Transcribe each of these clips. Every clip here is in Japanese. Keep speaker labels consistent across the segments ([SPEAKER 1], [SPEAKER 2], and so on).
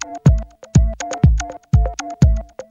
[SPEAKER 1] フフフフ。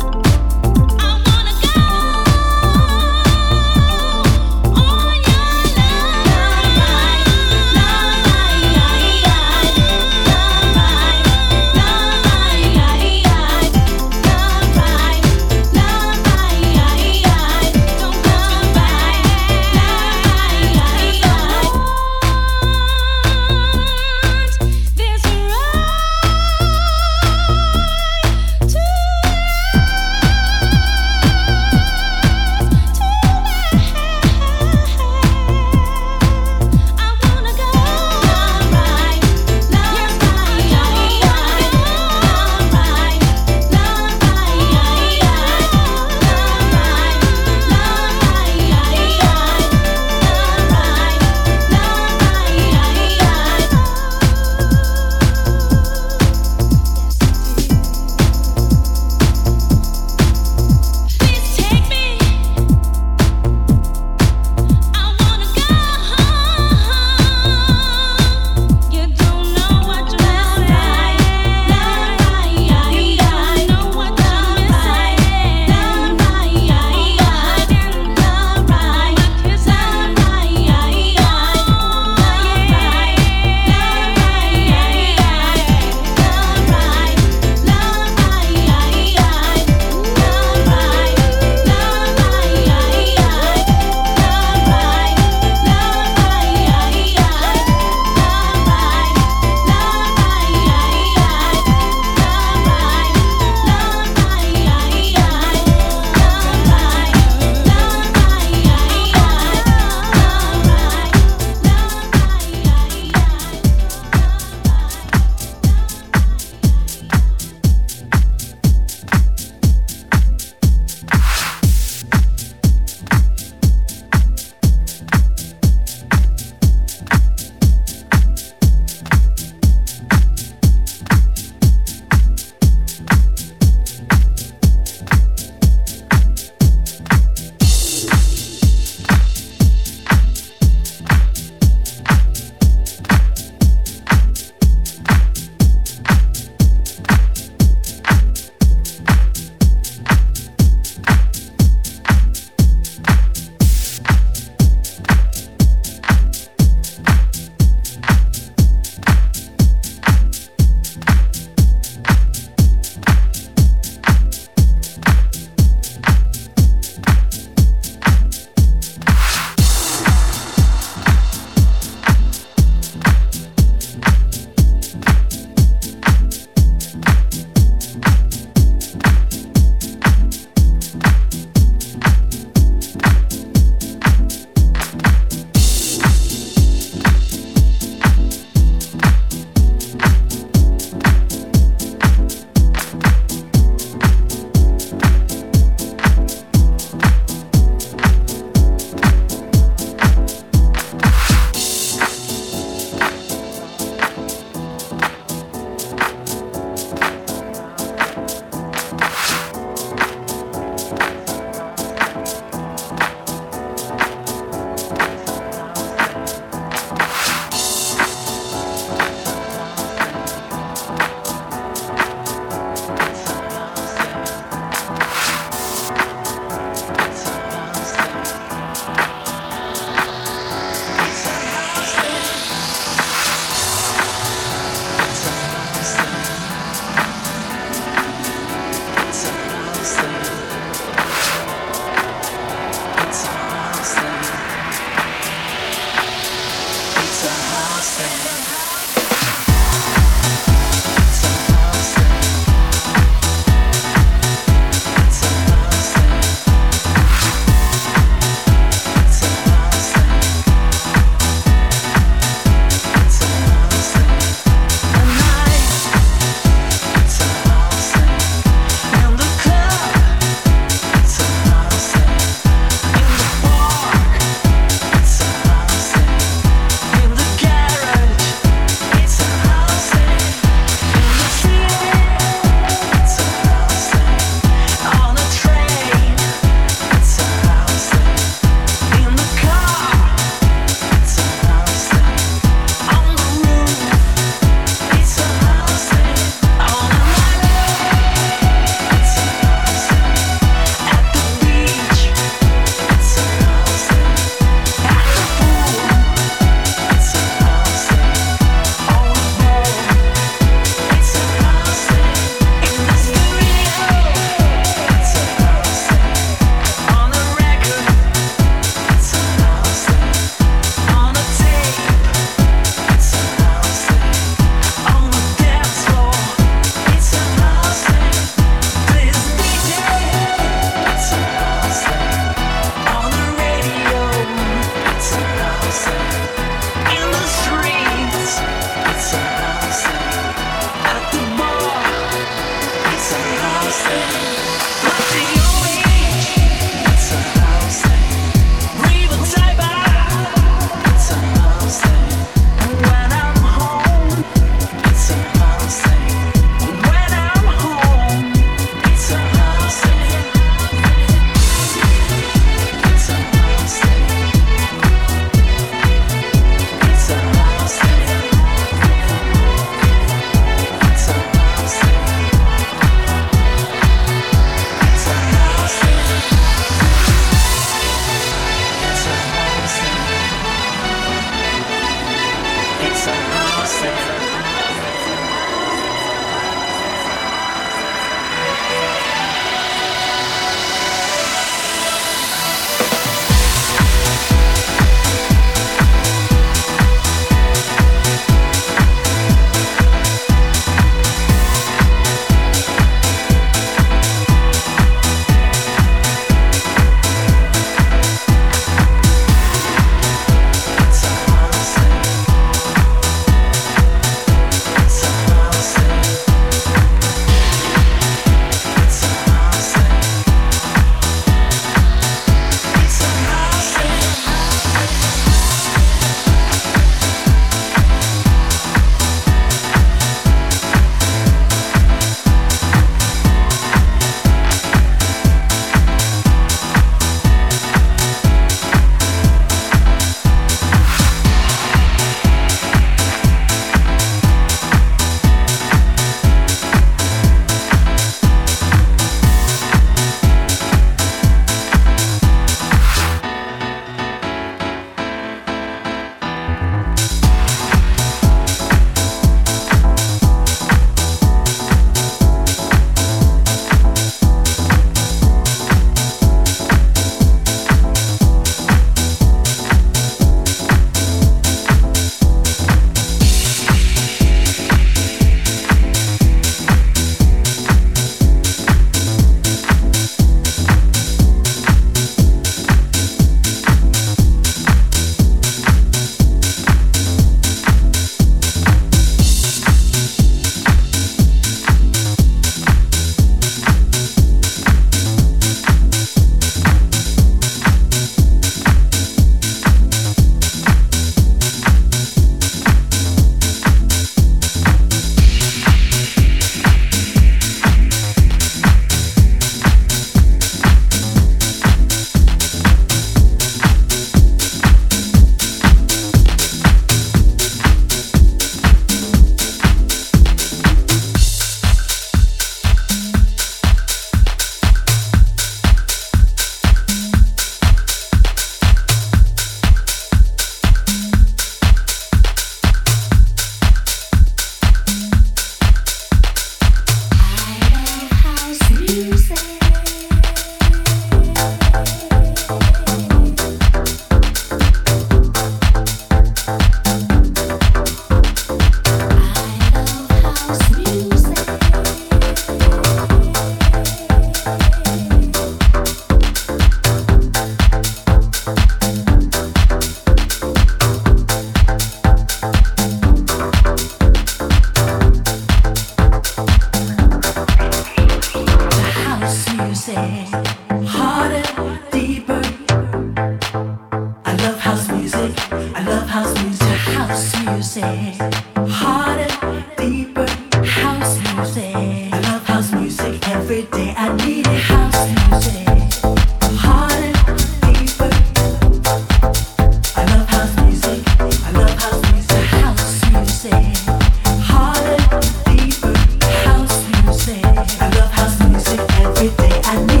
[SPEAKER 2] Love house music every day. I need